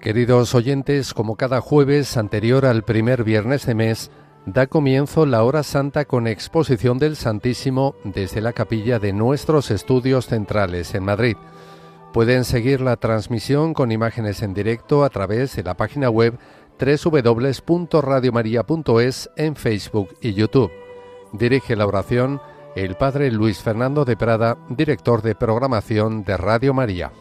Queridos oyentes, como cada jueves anterior al primer viernes de mes, da comienzo la hora santa con exposición del Santísimo desde la capilla de nuestros estudios centrales en Madrid. Pueden seguir la transmisión con imágenes en directo a través de la página web www.radiomaria.es en Facebook y YouTube. Dirige la oración el Padre Luis Fernando de Prada, director de programación de Radio María.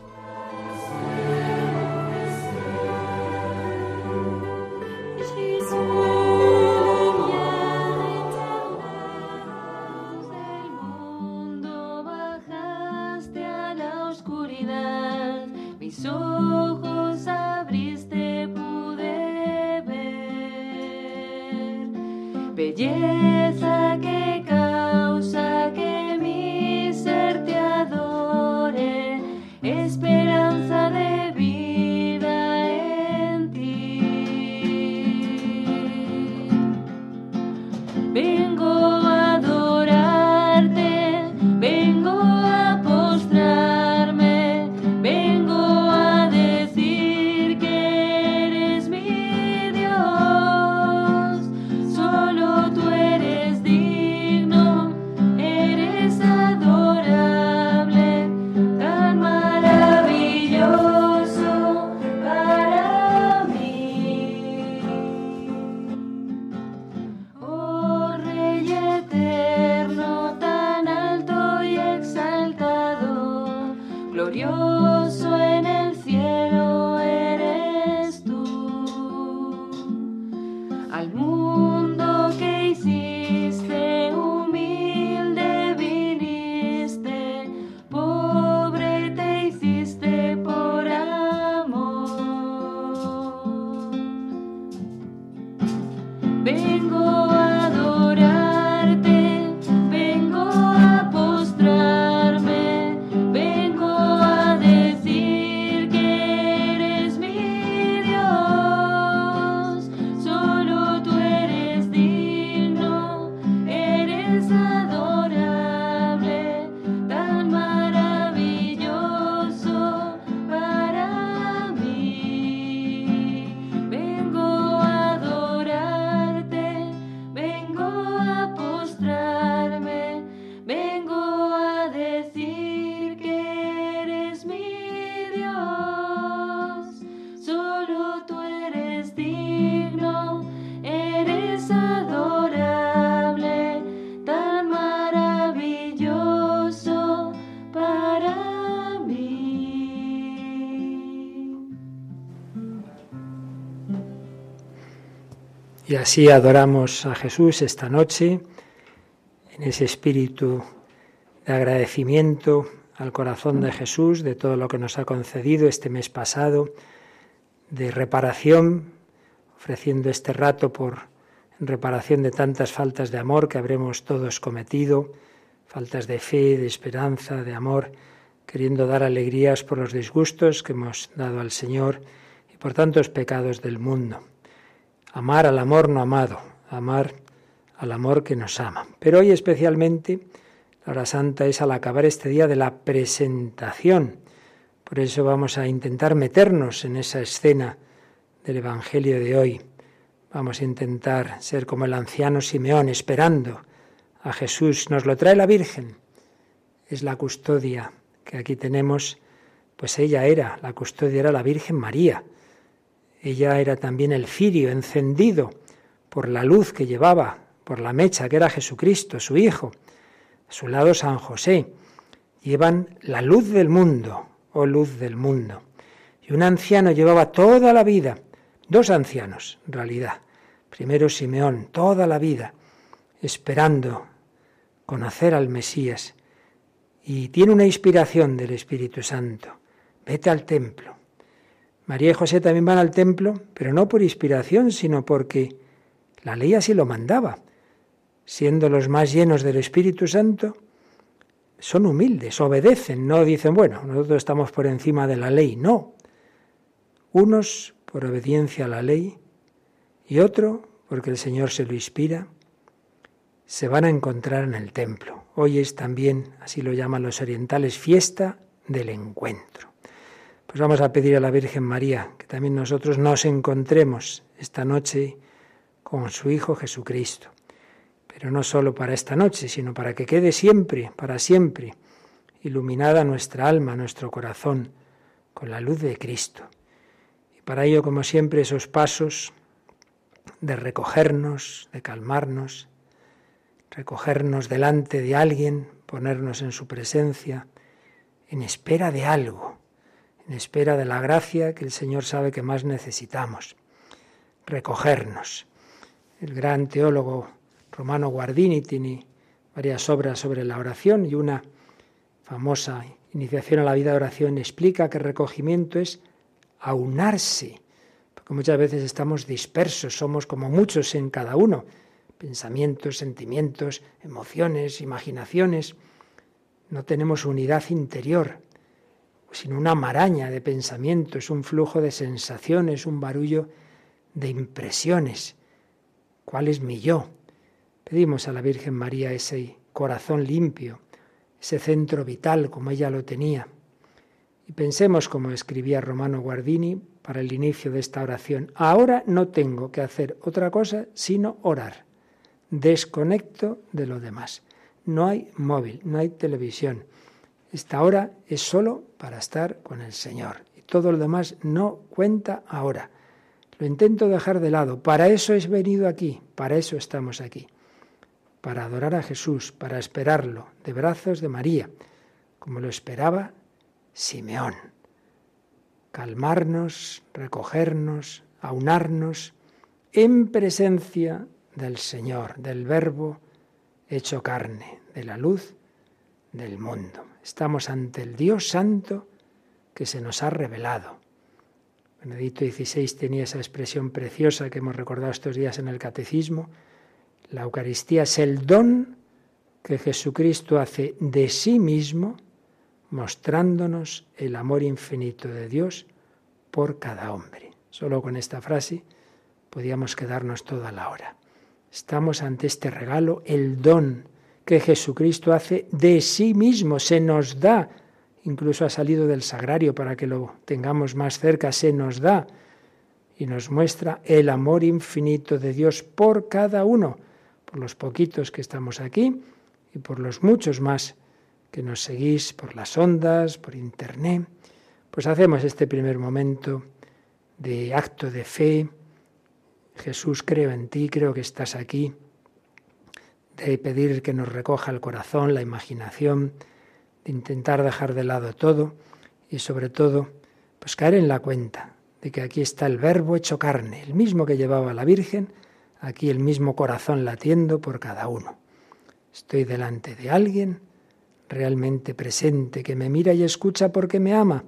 Así adoramos a Jesús esta noche en ese espíritu de agradecimiento al corazón de Jesús de todo lo que nos ha concedido este mes pasado, de reparación, ofreciendo este rato por reparación de tantas faltas de amor que habremos todos cometido, faltas de fe, de esperanza, de amor, queriendo dar alegrías por los disgustos que hemos dado al Señor y por tantos pecados del mundo amar al amor no amado, amar al amor que nos ama. Pero hoy especialmente la hora santa es al acabar este día de la presentación. Por eso vamos a intentar meternos en esa escena del Evangelio de hoy. Vamos a intentar ser como el anciano Simeón, esperando a Jesús. Nos lo trae la Virgen. Es la custodia que aquí tenemos. Pues ella era, la custodia era la Virgen María ella era también el cirio encendido por la luz que llevaba, por la mecha que era Jesucristo, su Hijo. A su lado San José. Llevan la luz del mundo, oh luz del mundo. Y un anciano llevaba toda la vida, dos ancianos en realidad. Primero Simeón, toda la vida, esperando conocer al Mesías. Y tiene una inspiración del Espíritu Santo. Vete al templo, María y José también van al templo, pero no por inspiración, sino porque la ley así lo mandaba. Siendo los más llenos del Espíritu Santo, son humildes, obedecen, no dicen, bueno, nosotros estamos por encima de la ley, no. Unos por obediencia a la ley y otro porque el Señor se lo inspira, se van a encontrar en el templo. Hoy es también, así lo llaman los orientales, fiesta del encuentro. Pues vamos a pedir a la Virgen María que también nosotros nos encontremos esta noche con su Hijo Jesucristo. Pero no solo para esta noche, sino para que quede siempre, para siempre, iluminada nuestra alma, nuestro corazón, con la luz de Cristo. Y para ello, como siempre, esos pasos de recogernos, de calmarnos, recogernos delante de alguien, ponernos en su presencia, en espera de algo, en espera de la gracia que el Señor sabe que más necesitamos. Recogernos. El gran teólogo romano Guardini tiene varias obras sobre la oración y una famosa iniciación a la vida de oración explica que recogimiento es aunarse, porque muchas veces estamos dispersos, somos como muchos en cada uno, pensamientos, sentimientos, emociones, imaginaciones. No tenemos unidad interior, sino una maraña de pensamientos, un flujo de sensaciones, un barullo de impresiones. ¿Cuál es mi yo? Pedimos a la Virgen María ese corazón limpio, ese centro vital como ella lo tenía. Y pensemos, como escribía Romano Guardini para el inicio de esta oración, ahora no tengo que hacer otra cosa sino orar desconecto de lo demás. No hay móvil, no hay televisión. Esta hora es solo para estar con el Señor. Y todo lo demás no cuenta ahora. Lo intento dejar de lado. Para eso he venido aquí, para eso estamos aquí. Para adorar a Jesús, para esperarlo, de brazos de María, como lo esperaba Simeón. Calmarnos, recogernos, aunarnos en presencia del Señor, del Verbo hecho carne, de la luz del mundo. Estamos ante el Dios Santo que se nos ha revelado. Benedicto XVI tenía esa expresión preciosa que hemos recordado estos días en el Catecismo. La Eucaristía es el don que Jesucristo hace de sí mismo, mostrándonos el amor infinito de Dios por cada hombre. Solo con esta frase podíamos quedarnos toda la hora. Estamos ante este regalo, el don que Jesucristo hace de sí mismo, se nos da, incluso ha salido del sagrario para que lo tengamos más cerca, se nos da y nos muestra el amor infinito de Dios por cada uno, por los poquitos que estamos aquí y por los muchos más que nos seguís por las ondas, por internet. Pues hacemos este primer momento de acto de fe, Jesús, creo en ti, creo que estás aquí, de pedir que nos recoja el corazón, la imaginación, de intentar dejar de lado todo y sobre todo, pues caer en la cuenta de que aquí está el verbo hecho carne, el mismo que llevaba la Virgen, aquí el mismo corazón latiendo por cada uno. Estoy delante de alguien realmente presente, que me mira y escucha porque me ama.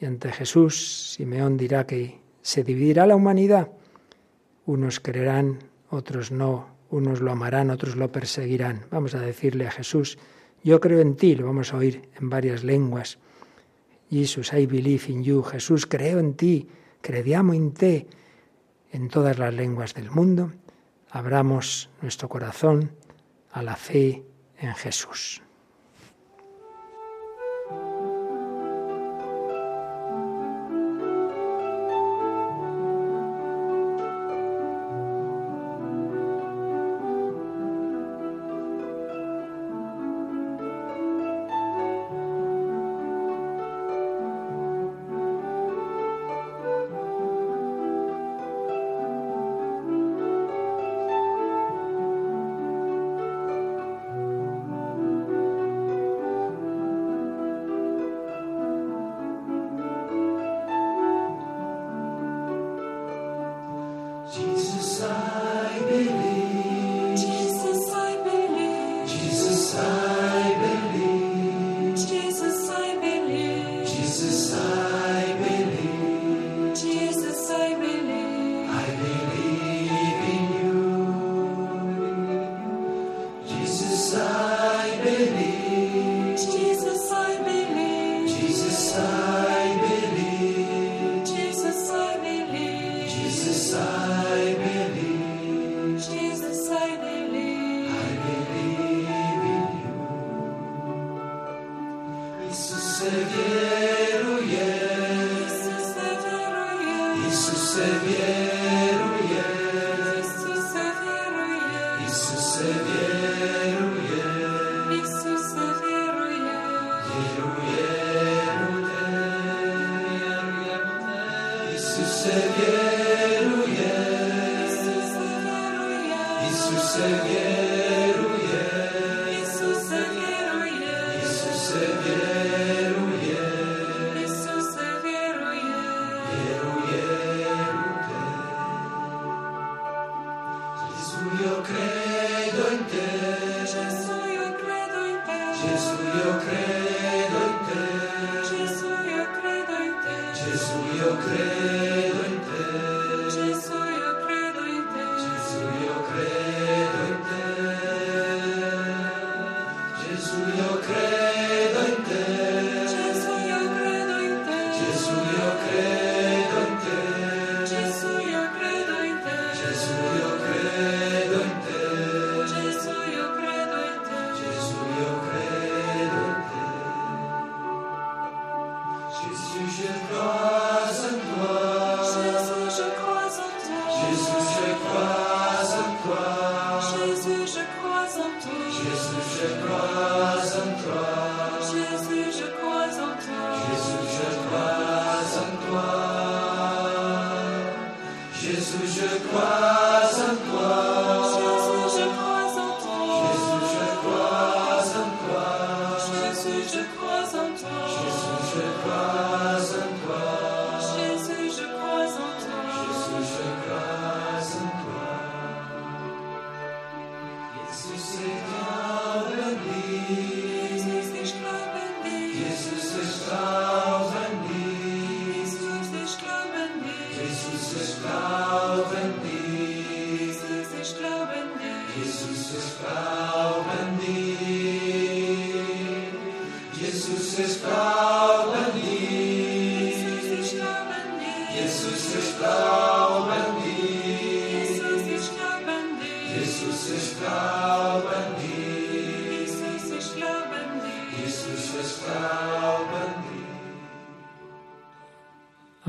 Y ante Jesús, Simeón dirá que se dividirá la humanidad unos creerán, otros no, unos lo amarán, otros lo perseguirán. Vamos a decirle a Jesús, yo creo en ti, lo vamos a oír en varias lenguas. Jesus, I believe in you. Jesús, creo en ti, crediamo in te. En todas las lenguas del mundo, abramos nuestro corazón a la fe en Jesús.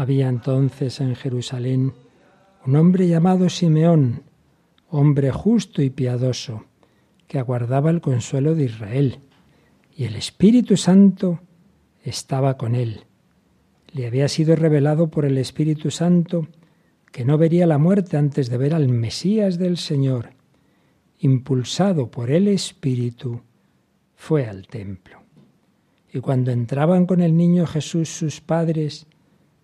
Había entonces en Jerusalén un hombre llamado Simeón, hombre justo y piadoso, que aguardaba el consuelo de Israel, y el Espíritu Santo estaba con él. Le había sido revelado por el Espíritu Santo que no vería la muerte antes de ver al Mesías del Señor. Impulsado por el Espíritu, fue al templo. Y cuando entraban con el niño Jesús sus padres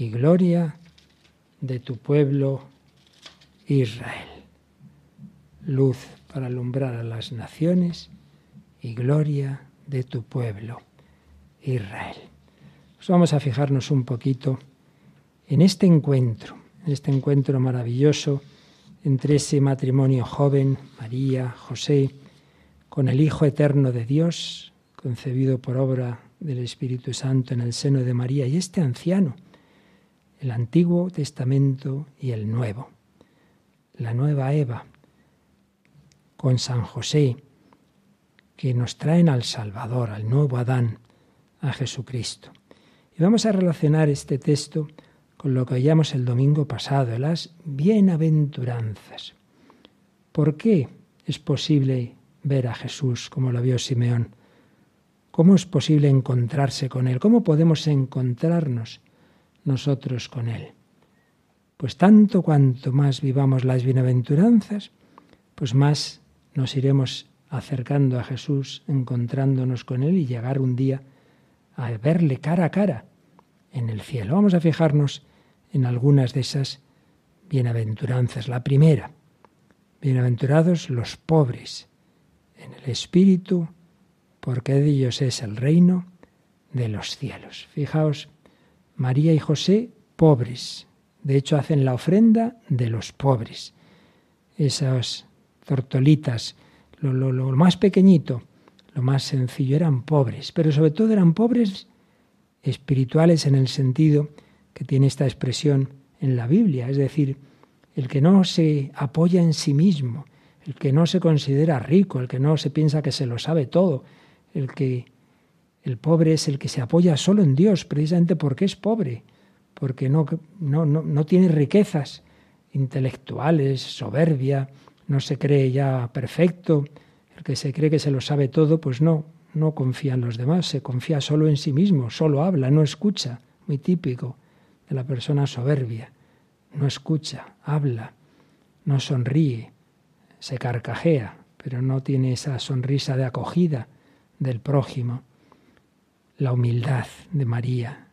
y gloria de tu pueblo Israel. Luz para alumbrar a las naciones y gloria de tu pueblo Israel. Pues vamos a fijarnos un poquito en este encuentro, en este encuentro maravilloso entre ese matrimonio joven, María, José, con el Hijo Eterno de Dios, concebido por obra del Espíritu Santo en el seno de María, y este anciano, el Antiguo Testamento y el Nuevo. La nueva Eva con San José, que nos traen al Salvador, al nuevo Adán, a Jesucristo. Y vamos a relacionar este texto con lo que oíamos el domingo pasado, las bienaventuranzas. ¿Por qué es posible ver a Jesús como lo vio Simeón? ¿Cómo es posible encontrarse con Él? ¿Cómo podemos encontrarnos nosotros con Él. Pues tanto cuanto más vivamos las bienaventuranzas, pues más nos iremos acercando a Jesús, encontrándonos con Él y llegar un día a verle cara a cara en el cielo. Vamos a fijarnos en algunas de esas bienaventuranzas. La primera, bienaventurados los pobres en el espíritu, porque de ellos es el reino de los cielos. Fijaos María y José pobres. De hecho, hacen la ofrenda de los pobres. Esas tortolitas, lo, lo más pequeñito, lo más sencillo, eran pobres, pero sobre todo eran pobres espirituales en el sentido que tiene esta expresión en la Biblia, es decir, el que no se apoya en sí mismo, el que no se considera rico, el que no se piensa que se lo sabe todo, el que el pobre es el que se apoya solo en Dios, precisamente porque es pobre, porque no, no, no, no tiene riquezas intelectuales, soberbia, no se cree ya perfecto, el que se cree que se lo sabe todo, pues no, no confía en los demás, se confía solo en sí mismo, solo habla, no escucha, muy típico de la persona soberbia. No escucha, habla, no sonríe, se carcajea, pero no tiene esa sonrisa de acogida del prójimo. La humildad de María,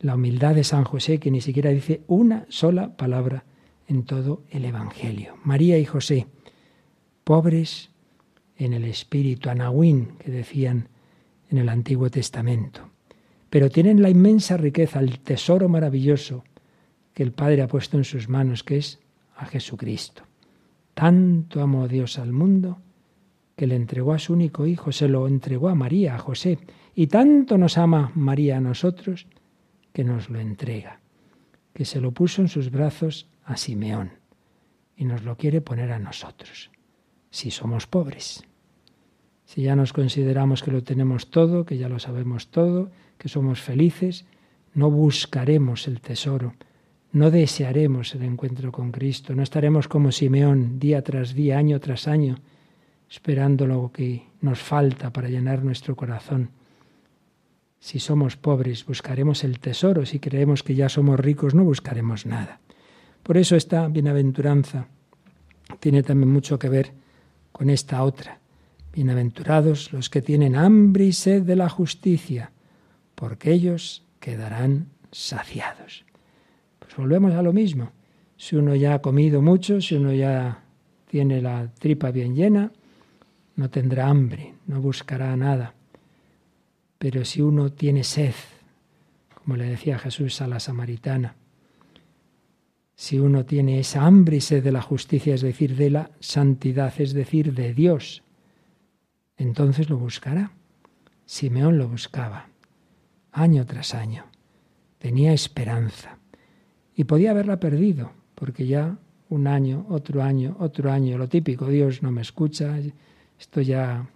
la humildad de San José, que ni siquiera dice una sola palabra en todo el Evangelio. María y José, pobres en el espíritu, anahuín, que decían en el Antiguo Testamento. Pero tienen la inmensa riqueza, el tesoro maravilloso que el Padre ha puesto en sus manos, que es a Jesucristo. Tanto amó Dios al mundo que le entregó a su único Hijo, se lo entregó a María, a José, y tanto nos ama María a nosotros que nos lo entrega, que se lo puso en sus brazos a Simeón y nos lo quiere poner a nosotros, si somos pobres. Si ya nos consideramos que lo tenemos todo, que ya lo sabemos todo, que somos felices, no buscaremos el tesoro, no desearemos el encuentro con Cristo, no estaremos como Simeón día tras día, año tras año, esperando lo que nos falta para llenar nuestro corazón. Si somos pobres, buscaremos el tesoro, si creemos que ya somos ricos, no buscaremos nada. Por eso esta bienaventuranza tiene también mucho que ver con esta otra. Bienaventurados los que tienen hambre y sed de la justicia, porque ellos quedarán saciados volvemos a lo mismo. Si uno ya ha comido mucho, si uno ya tiene la tripa bien llena, no tendrá hambre, no buscará nada. Pero si uno tiene sed, como le decía Jesús a la samaritana, si uno tiene esa hambre y sed de la justicia, es decir, de la santidad, es decir, de Dios, entonces lo buscará. Simeón lo buscaba, año tras año. Tenía esperanza. Y podía haberla perdido, porque ya un año, otro año, otro año, lo típico, Dios no me escucha, esto ya,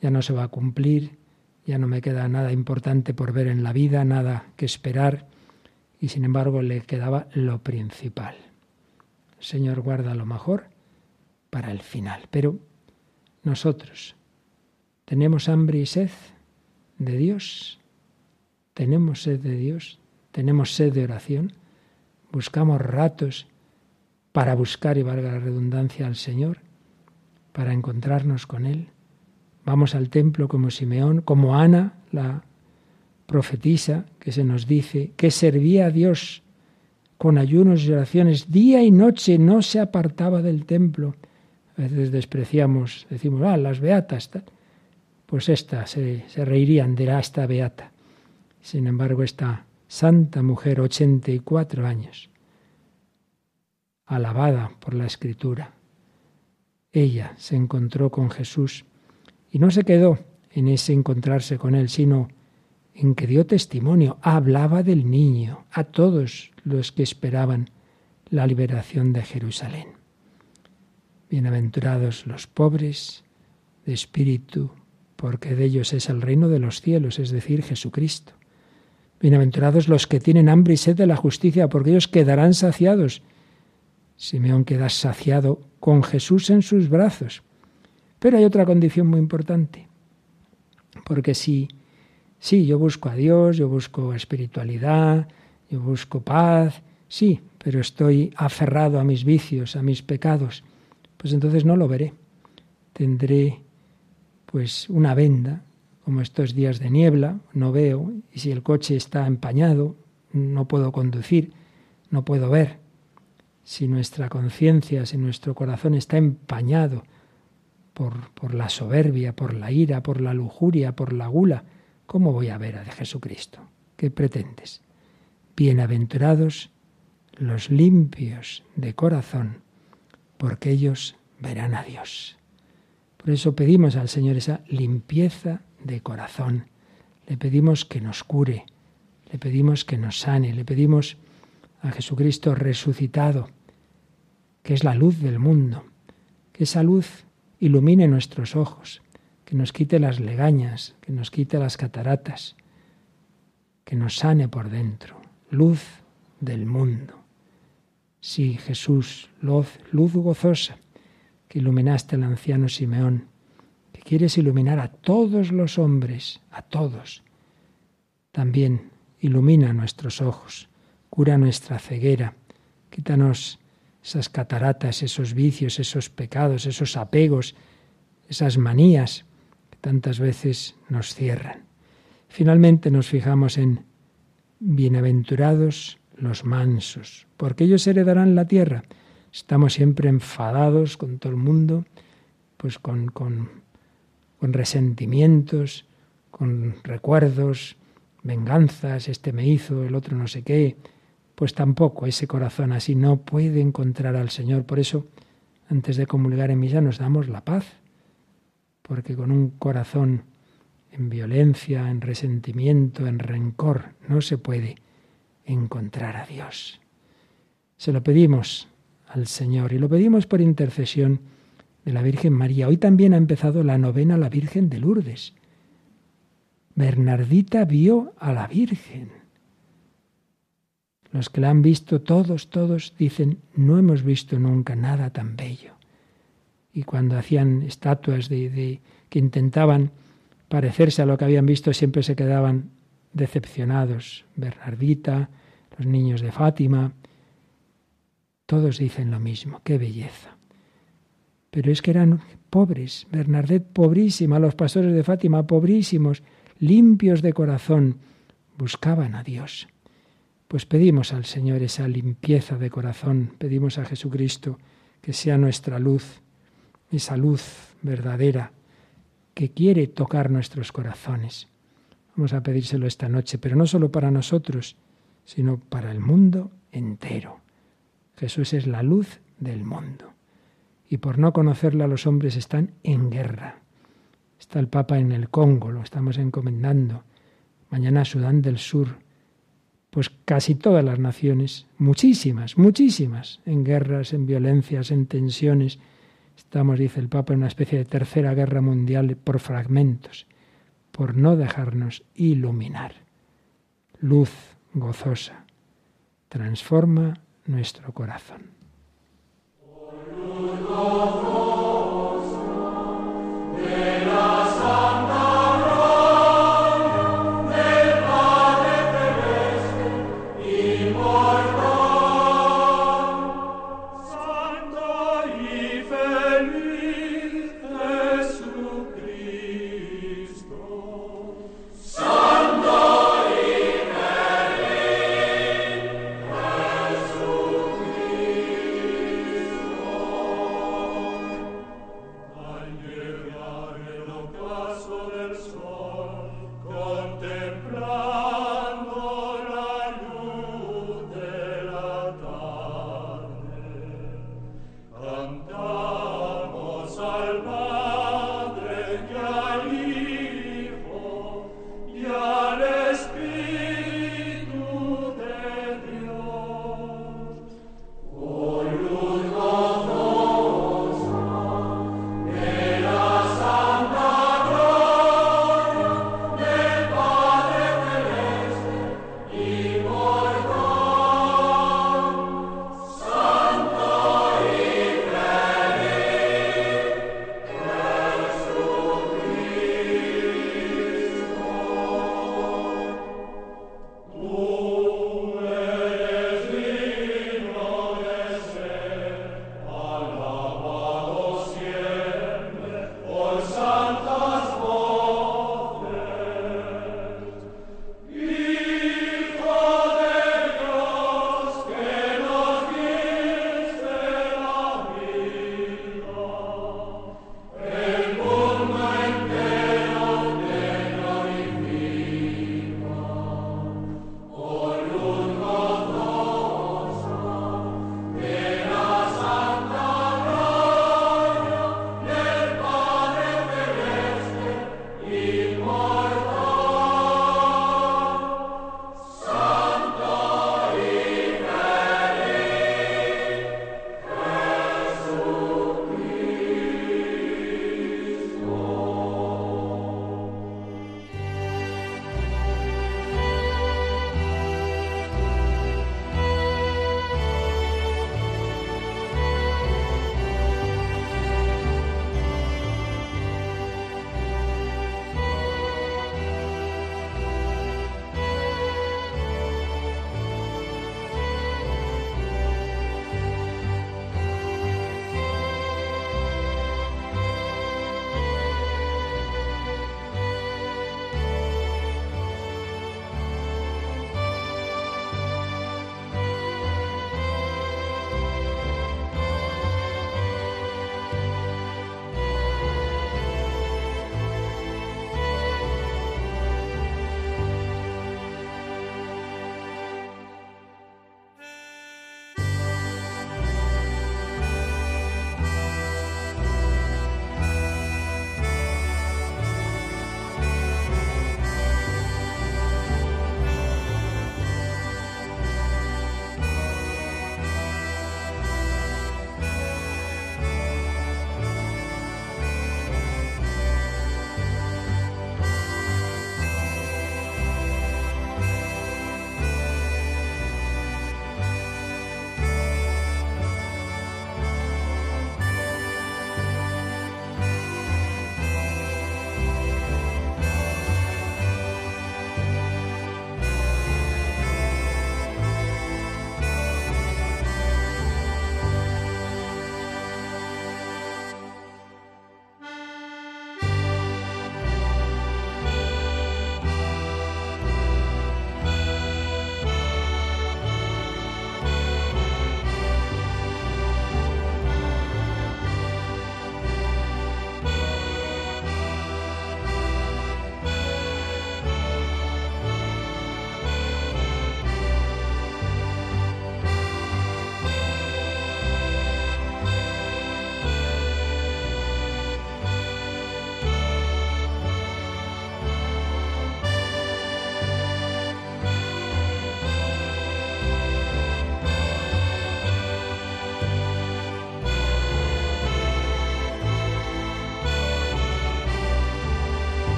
ya no se va a cumplir, ya no me queda nada importante por ver en la vida, nada que esperar, y sin embargo le quedaba lo principal. El Señor guarda lo mejor para el final. Pero nosotros tenemos hambre y sed de Dios, tenemos sed de Dios, tenemos sed de oración buscamos ratos para buscar, y valga la redundancia, al Señor, para encontrarnos con Él. Vamos al templo como Simeón, como Ana, la profetisa, que se nos dice que servía a Dios con ayunos y oraciones día y noche, no se apartaba del templo. A veces despreciamos, decimos, ah, las beatas. Pues esta, se, se reirían de esta beata. Sin embargo, esta santa mujer, 84 años, alabada por la escritura. Ella se encontró con Jesús no se quedó en ese encontrarse con él, sino en que dio testimonio, hablaba del niño a todos los que esperaban la liberación de Jerusalén. Bienaventurados los pobres de espíritu, porque de ellos es el reino de los cielos, es decir, Jesucristo. Bienaventurados los que tienen hambre y sed de la justicia, porque ellos quedarán saciados. Simeón queda saciado con Jesús en sus brazos. Pero hay otra condición muy importante. Porque si, sí, yo busco a Dios, yo busco espiritualidad, yo busco paz, sí, pero estoy aferrado a mis vicios, a mis pecados, pues entonces no lo veré. Tendré pues una venda como estos días de niebla, no veo, y si el coche está empañado, no puedo conducir, no puedo ver. Si nuestra conciencia, si nuestro corazón está empañado por, la soberbia, por la ira, por la lujuria, por la gula, ¿cómo voy a ver a Jesucristo? ¿Qué pretendes? Bienaventurados los limpios de corazón, porque ellos verán a Dios. Por eso pedimos al Señor esa limpieza de corazón. Le pedimos que nos cure, le pedimos que nos sane, le pedimos a Jesucristo resucitado, que es la luz del mundo, que esa luz ilumine nuestros ojos, que nos quite las legañas, que nos quite las cataratas, que nos sane por dentro, luz del mundo. Sí, Jesús, luz, luz gozosa, que iluminaste al anciano Simeón, que quieres iluminar a todos los hombres, a todos. También ilumina nuestros ojos, cura nuestra ceguera, quítanos esas cataratas, esos vicios, esos pecados, esos apegos, esas manías que tantas veces nos cierran. Finalmente nos fijamos en bienaventurados los mansos, porque ellos heredarán la tierra. Estamos siempre enfadados con todo el mundo, pues con, con, con resentimientos, con recuerdos, venganzas, este me hizo, el otro no sé qué, pues tampoco ese corazón así no puede encontrar al Señor. Por eso, antes de comulgar en misa nos damos la paz, porque con un corazón en violencia, en resentimiento, en rencor, no se puede encontrar a Dios. Se lo pedimos al Señor y lo pedimos por intercesión de la Virgen María. Hoy también ha empezado la novena a la Virgen de Lourdes. Bernardita vio a la Virgen. Los que la han visto, todos, todos dicen, no hemos visto nunca nada tan bello. Y cuando hacían estatuas de, que intentaban parecerse a lo que habían visto, siempre se quedaban decepcionados. Bernardita, los niños de Fátima, todos dicen lo mismo, qué belleza. Pero es que eran pobres, Bernardet pobrísima, los pastores de Fátima pobrísimos, limpios de corazón, buscaban a Dios. Pues pedimos al Señor esa limpieza de corazón, pedimos a Jesucristo que sea nuestra luz, esa luz verdadera que quiere tocar nuestros corazones. Vamos a pedírselo esta noche, pero no solo para nosotros, sino para el mundo entero. Jesús es la luz del mundo. Y por no conocerla los hombres están en guerra. Está el Papa en el Congo, lo estamos encomendando. Mañana Sudán del Sur. Pues casi todas las naciones, muchísimas, muchísimas, en guerras, en violencias, en tensiones. Estamos, dice el Papa, en una especie de tercera guerra mundial por fragmentos, por no dejarnos iluminar. Luz gozosa. Transforma nuestro corazón.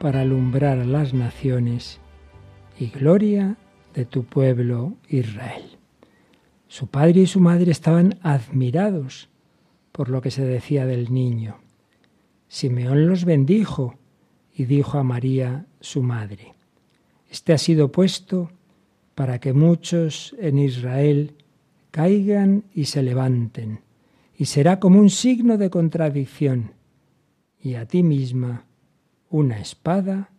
Para alumbrar a las naciones y gloria de tu pueblo Israel. Su padre y su madre estaban admirados por lo que se decía del niño. Simeón los bendijo y dijo a María, su madre, Este ha sido puesto para que muchos en Israel caigan y se levanten, y será como un signo de contradicción, y a ti misma una espada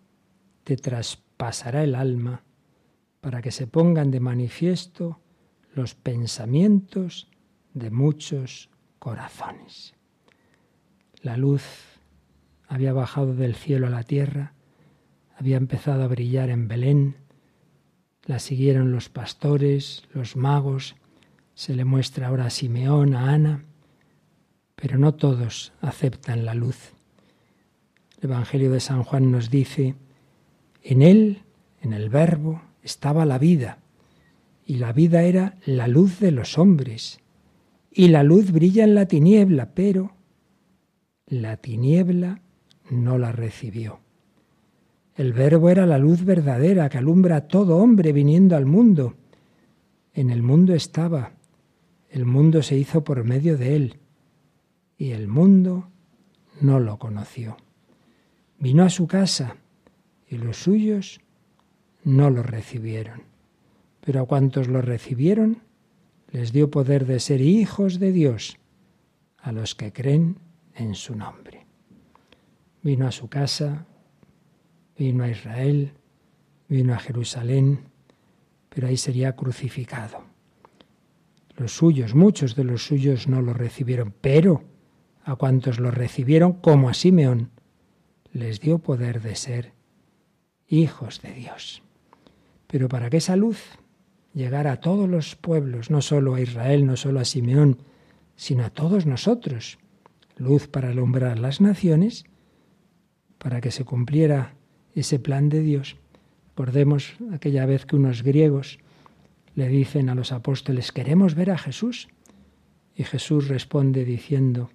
te traspasará el alma, para que se pongan de manifiesto los pensamientos de muchos corazones. La luz había bajado del cielo a la tierra, había empezado a brillar en Belén, la siguieron los pastores, los magos, se le muestra ahora a Simeón, a Ana, pero no todos aceptan la luz. El Evangelio de San Juan nos dice, en él, en el Verbo, estaba la vida, y la vida era la luz de los hombres, y la luz brilla en la tiniebla, pero la tiniebla no la recibió. El Verbo era la luz verdadera que alumbra a todo hombre viniendo al mundo. En el mundo estaba, el mundo se hizo por medio de él, y el mundo no lo conoció. Vino a su casa, y los suyos no lo recibieron. Pero a cuantos lo recibieron, les dio poder de ser hijos de Dios, a los que creen en su nombre. Vino a su casa, vino a Israel, vino a Jerusalén, pero ahí sería crucificado. Los suyos, muchos de los suyos no lo recibieron, pero a cuantos lo recibieron, como a Simeón, les dio poder de ser hijos de Dios. Pero para que esa luz llegara a todos los pueblos, no solo a Israel, no solo a Simeón, sino a todos nosotros, luz para alumbrar las naciones, para que se cumpliera ese plan de Dios. Recordemos aquella vez que unos griegos le dicen a los apóstoles, queremos ver a Jesús. Y Jesús responde diciendo,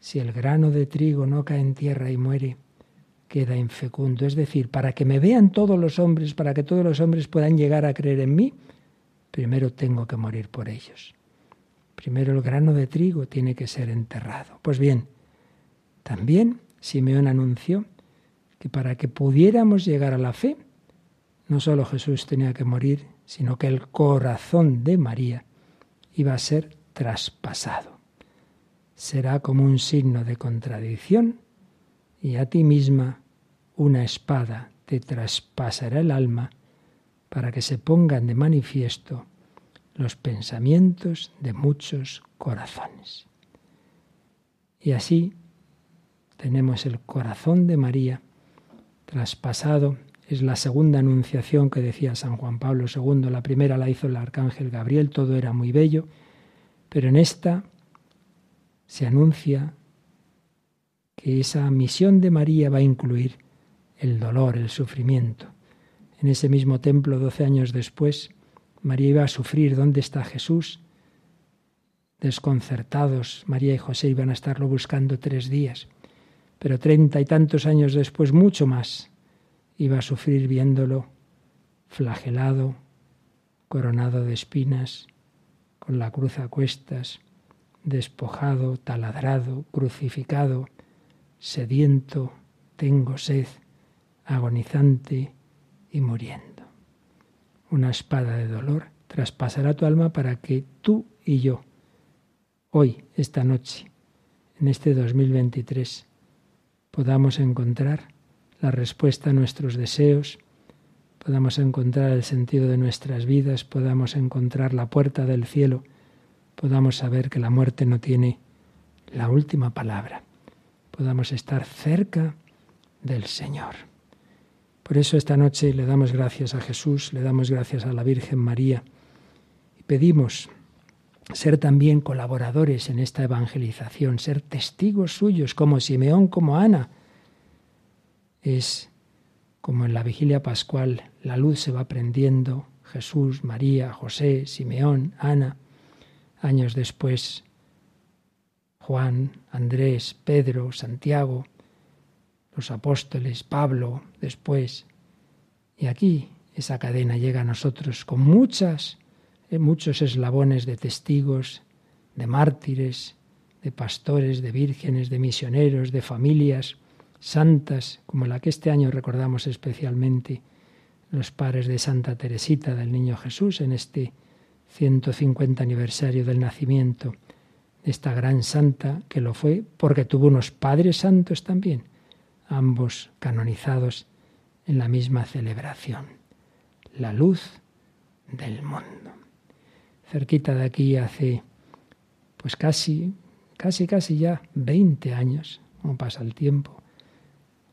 si el grano de trigo no cae en tierra y muere, queda infecundo. Es decir, para que me vean todos los hombres, para que todos los hombres puedan llegar a creer en mí, primero tengo que morir por ellos. Primero el grano de trigo tiene que ser enterrado. Pues bien, también Simeón anunció que para que pudiéramos llegar a la fe, no solo Jesús tenía que morir, sino que el corazón de María iba a ser traspasado. Será como un signo de contradicción y a ti misma una espada te traspasará el alma para que se pongan de manifiesto los pensamientos de muchos corazones. Y así tenemos el corazón de María traspasado. Es la segunda anunciación que decía San Juan Pablo II. La primera la hizo el arcángel Gabriel, todo era muy bello, pero en esta se anuncia que esa misión de María va a incluir el dolor, el sufrimiento. En ese mismo templo, doce años después, María iba a sufrir. ¿Dónde está Jesús? Desconcertados, María y José iban a estarlo buscando tres días. Pero treinta y tantos años después, mucho más, iba a sufrir viéndolo flagelado, coronado de espinas, con la cruz a cuestas, despojado, taladrado, crucificado, sediento, tengo sed, agonizante y muriendo. Una espada de dolor traspasará tu alma para que tú y yo, hoy, esta noche, en este 2023, podamos encontrar la respuesta a nuestros deseos, podamos encontrar el sentido de nuestras vidas, podamos encontrar la puerta del cielo, podamos saber que la muerte no tiene la última palabra podamos estar cerca del Señor. Por eso esta noche le damos gracias a Jesús, le damos gracias a la Virgen María y pedimos ser también colaboradores en esta evangelización, ser testigos suyos como Simeón, como Ana. Es como en la vigilia pascual, la luz se va prendiendo, Jesús, María, José, Simeón, Ana. Años después Juan, Andrés, Pedro, Santiago, los apóstoles, Pablo después. Y aquí esa cadena llega a nosotros con muchas, eh, muchos eslabones de testigos, de mártires, de pastores, de vírgenes, de misioneros, de familias santas, como la que este año recordamos especialmente, los padres de Santa Teresita del Niño Jesús en este 150 aniversario del nacimiento de esta gran santa que lo fue porque tuvo unos padres santos también, ambos canonizados en la misma celebración. La luz del mundo. Cerquita de aquí hace pues casi, casi, casi ya 20 años, como pasa el tiempo,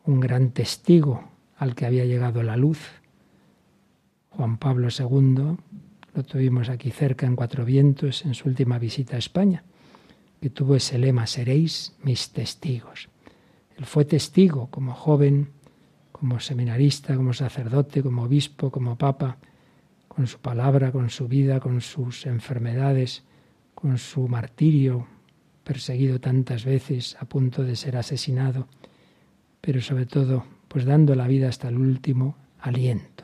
un gran testigo al que había llegado la luz, Juan Pablo II, lo tuvimos aquí cerca en Cuatro Vientos en su última visita a España, que tuvo ese lema, seréis mis testigos. Él fue testigo como joven, como seminarista, como sacerdote, como obispo, como papa, con su palabra, con su vida, con sus enfermedades, con su martirio, perseguido tantas veces, a punto de ser asesinado, pero sobre todo, pues dando la vida hasta el último aliento.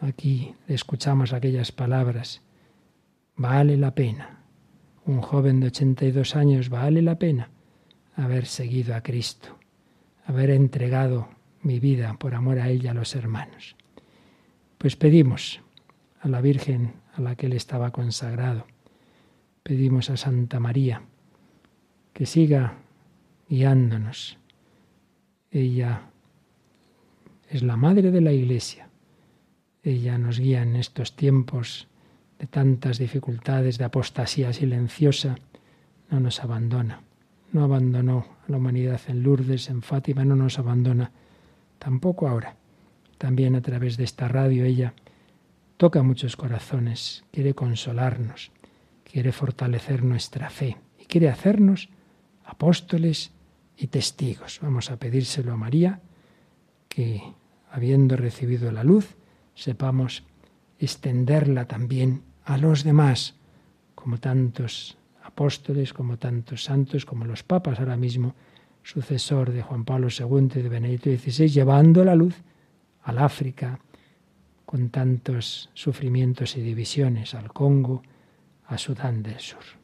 Aquí escuchamos aquellas palabras, vale la pena. Un joven de 82 años vale la pena haber seguido a Cristo, haber entregado mi vida por amor a Él y a los hermanos. Pues pedimos a la Virgen a la que Él estaba consagrado, pedimos a Santa María que siga guiándonos. Ella es la Madre de la Iglesia. Ella nos guía en estos tiempos de tantas dificultades, de apostasía silenciosa. No nos abandona. No abandonó a la humanidad en Lourdes, en Fátima, no nos abandona tampoco ahora. También a través de esta radio ella toca muchos corazones, quiere consolarnos, quiere fortalecer nuestra fe y quiere hacernos apóstoles y testigos. Vamos a pedírselo a María, que habiendo recibido la luz, sepamos extenderla también a los demás, como tantos apóstoles, como tantos santos, como los papas ahora mismo, sucesor de Juan Pablo II y de Benedicto XVI, llevando la luz al África, con tantos sufrimientos y divisiones, al Congo, a Sudán del Sur.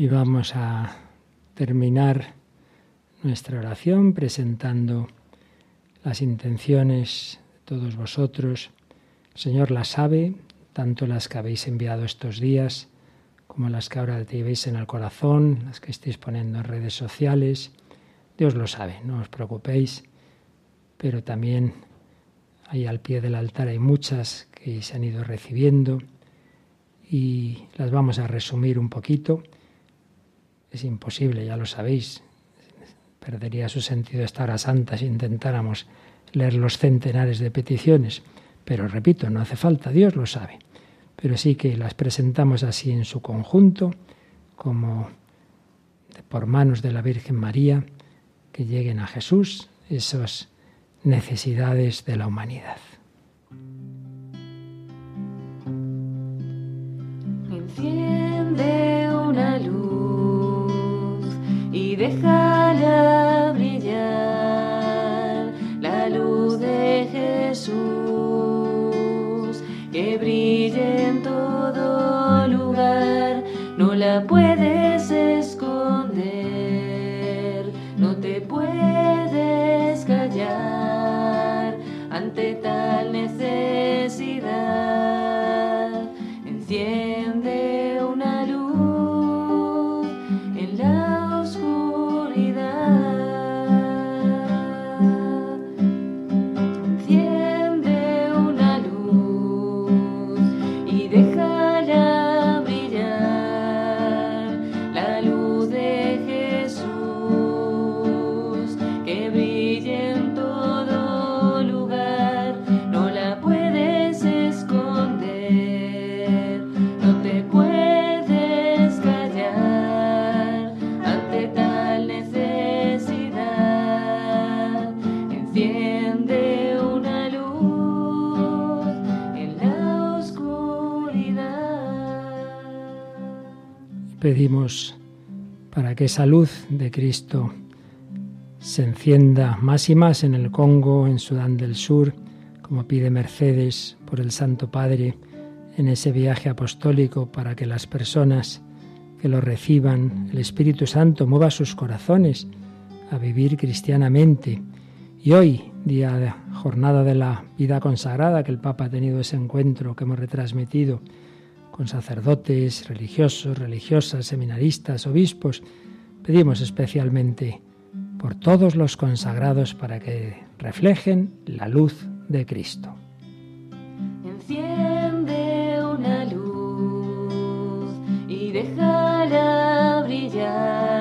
Y vamos a terminar nuestra oración presentando las intenciones de todos vosotros. El Señor las sabe, tanto las que habéis enviado estos días como las que ahora llevéis en el corazón, las que estéis poniendo en redes sociales. Dios lo sabe, no os preocupéis, pero también ahí al pie del altar hay muchas que se han ido recibiendo y las vamos a resumir un poquito es imposible, ya lo sabéis. Perdería su sentido esta hora santa si intentáramos leer los centenares de peticiones. Pero repito, no hace falta, Dios lo sabe. Pero sí que las presentamos así en su conjunto, como por manos de la Virgen María, que lleguen a Jesús esas necesidades de la humanidad. Déjala brillar la luz de Jesús, que brille en todo lugar, no la puedes pedimos para que esa luz de Cristo se encienda más y más en el Congo, en Sudán del Sur, como pide Mercedes por el Santo Padre en ese viaje apostólico para que las personas que lo reciban, el Espíritu Santo mueva sus corazones a vivir cristianamente. Y hoy, día de jornada de la vida consagrada, que el Papa ha tenido ese encuentro que hemos retransmitido, con sacerdotes, religiosos, religiosas, seminaristas, obispos. Pedimos especialmente por todos los consagrados para que reflejen la luz de Cristo. Enciende una luz y déjala brillar,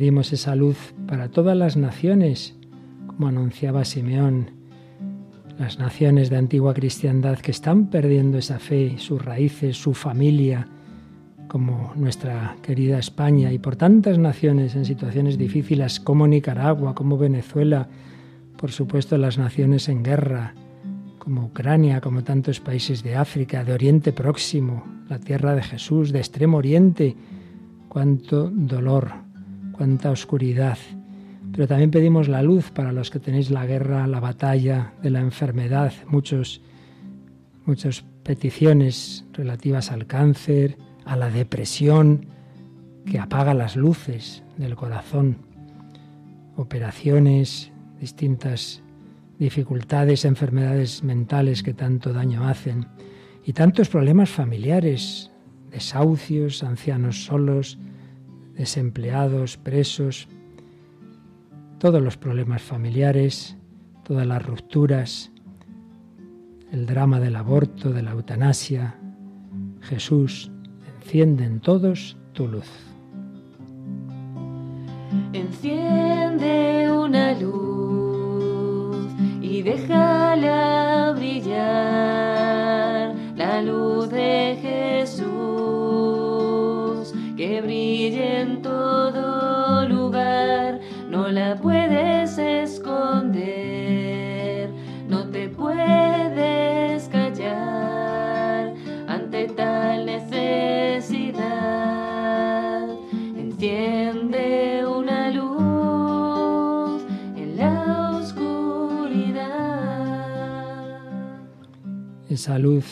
pedimos esa luz para todas las naciones, como anunciaba Simeón las naciones de antigua cristiandad que están perdiendo esa fe, sus raíces, su familia, como nuestra querida España y por tantas naciones en situaciones difíciles como Nicaragua, como Venezuela, por supuesto las naciones en guerra, como Ucrania, como tantos países de África, de Oriente Próximo, la tierra de Jesús, de Extremo Oriente. Cuánto dolor, cuánta oscuridad. Pero también pedimos la luz para los que tenéis la guerra, la batalla de la enfermedad, muchos, muchas peticiones relativas al cáncer, a la depresión, que apaga las luces del corazón, operaciones, distintas dificultades, enfermedades mentales que tanto daño hacen. Y tantos problemas familiares, desahucios, ancianos solos, desempleados, presos, todos los problemas familiares, todas las rupturas, el drama del aborto, de la eutanasia. Jesús, encienden todos tu luz. Enciende una luz y déjala brillar, la luz de Jesús, que brille en todo lugar, no la puedes esconder, no te puedes callar ante tal necesidad. Enciende una luz en la oscuridad. Esa luz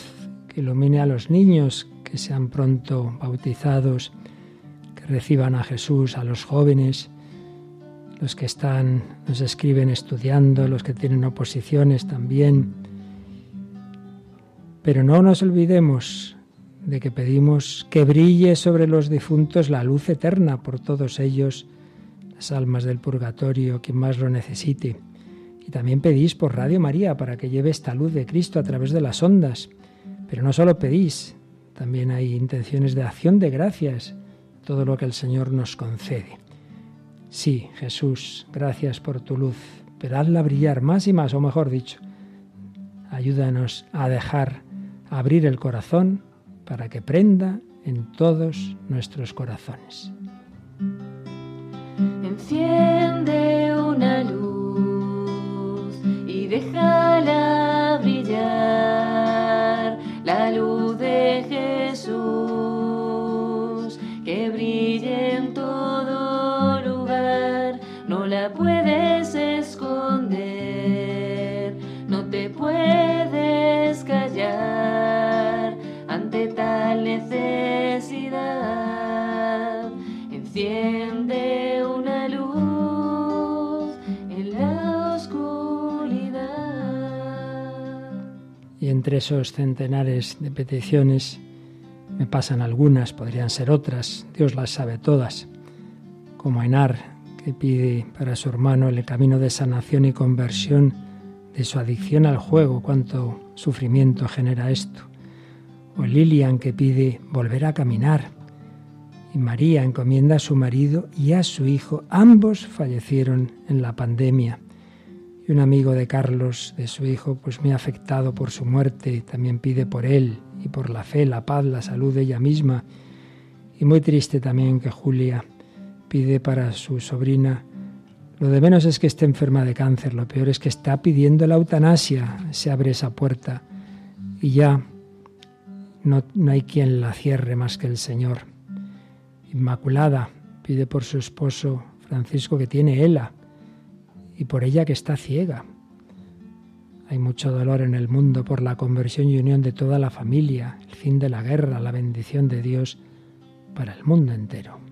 que ilumine a los niños que sean pronto bautizados, reciban a Jesús, a los jóvenes, los que están, nos escriben estudiando, los que tienen oposiciones también. Pero no nos olvidemos de que pedimos que brille sobre los difuntos la luz eterna por todos ellos, las almas del purgatorio, quien más lo necesite. Y también pedís por Radio María para que lleve esta luz de Cristo a través de las ondas. Pero no solo pedís, también hay intenciones de acción de gracias, todo lo que el Señor nos concede. Sí, Jesús, gracias por tu luz, pero hazla brillar más y más, o mejor dicho, ayúdanos a dejar abrir el corazón para que prenda en todos nuestros corazones. Enciende una luz y déjala brillar, puedes callar ante tal necesidad. Enciende una luz en la oscuridad. Y entre esos centenares de peticiones me pasan algunas, podrían ser otras, Dios las sabe todas, como Enar, que pide para su hermano el camino de sanación y conversión de su adicción al juego, cuánto sufrimiento genera esto. O Lilian, que pide volver a caminar. Y María encomienda a su marido y a su hijo. Ambos fallecieron en la pandemia. Y un amigo de Carlos, de su hijo, pues muy afectado por su muerte, también pide por él y por la fe, la paz, la salud de ella misma. Y muy triste también que Julia pide para su sobrina. Lo de menos es que esté enferma de cáncer, lo peor es que está pidiendo la eutanasia. Se abre esa puerta y ya no, no hay quien la cierre más que el Señor. Inmaculada pide por su esposo Francisco que tiene ELA y por ella que está ciega. Hay mucho dolor en el mundo por la conversión y unión de toda la familia, el fin de la guerra, la bendición de Dios para el mundo entero.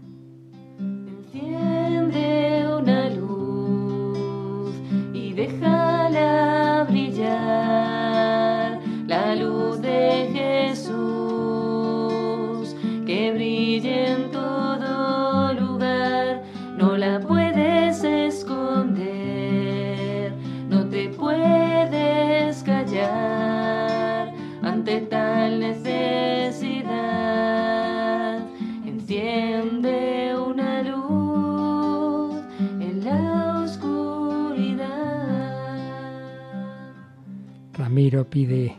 Pide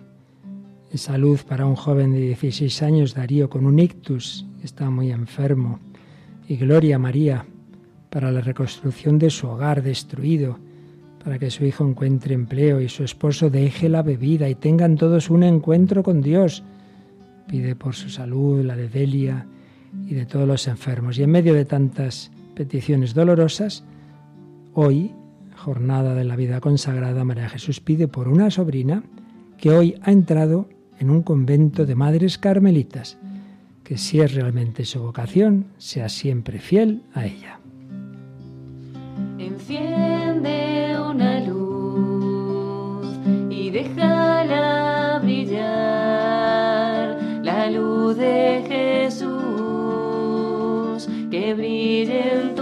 esa luz para un joven de 16 años, Darío, con un ictus, está muy enfermo. Y Gloria María, para la reconstrucción de su hogar destruido, para que su hijo encuentre empleo y su esposo deje la bebida y tengan todos un encuentro con Dios. Pide por su salud, la de Delia y de todos los enfermos. Y en medio de tantas peticiones dolorosas, hoy, jornada de la vida consagrada, María Jesús pide por una sobrina que hoy ha entrado en un convento de madres carmelitas, que si es realmente su vocación, sea siempre fiel a ella. Enciende una luz y déjala brillar, la luz de Jesús que brille en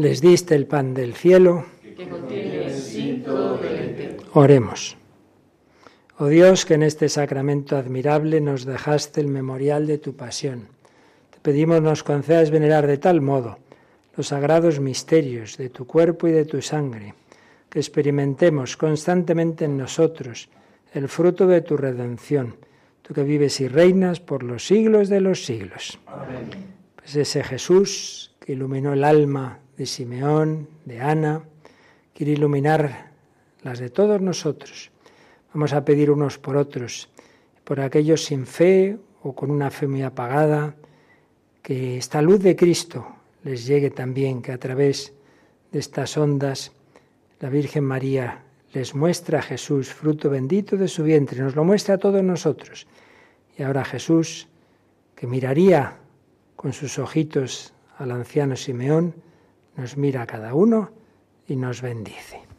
Les diste el pan del cielo. Que contiene. Oremos. Oh Dios, que en este sacramento admirable nos dejaste el memorial de tu pasión. Te pedimos nos concedas venerar de tal modo los sagrados misterios de tu cuerpo y de tu sangre, que experimentemos constantemente en nosotros el fruto de tu redención, tú que vives y reinas por los siglos de los siglos. Pues ese Jesús que iluminó el alma de Simeón, de Ana, quiere iluminar las de todos nosotros. Vamos a pedir unos por otros, por aquellos sin fe o con una fe muy apagada, que esta luz de Cristo les llegue también, que a través de estas ondas la Virgen María les muestra a Jesús, fruto bendito de su vientre, nos lo muestra a todos nosotros. Y ahora Jesús, que miraría con sus ojitos al anciano Simeón, nos mira cada uno y nos bendice.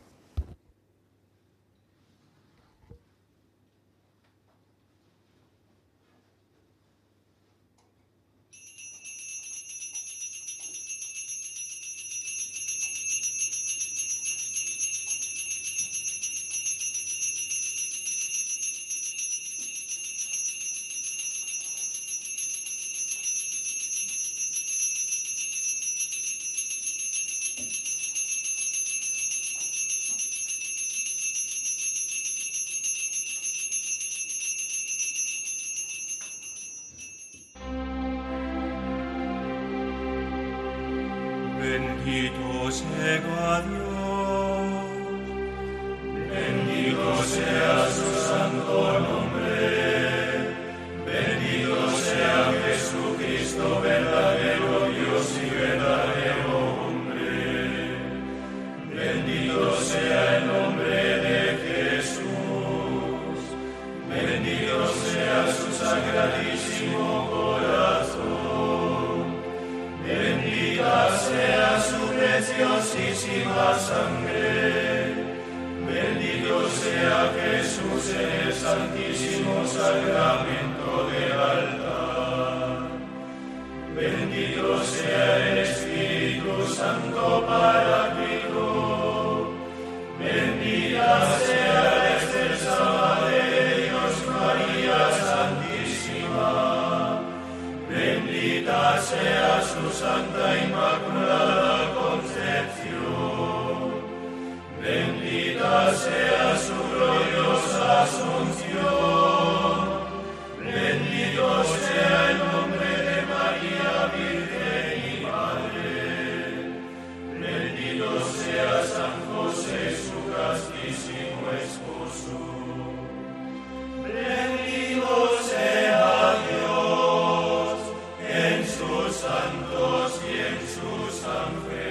santos y en su sangre.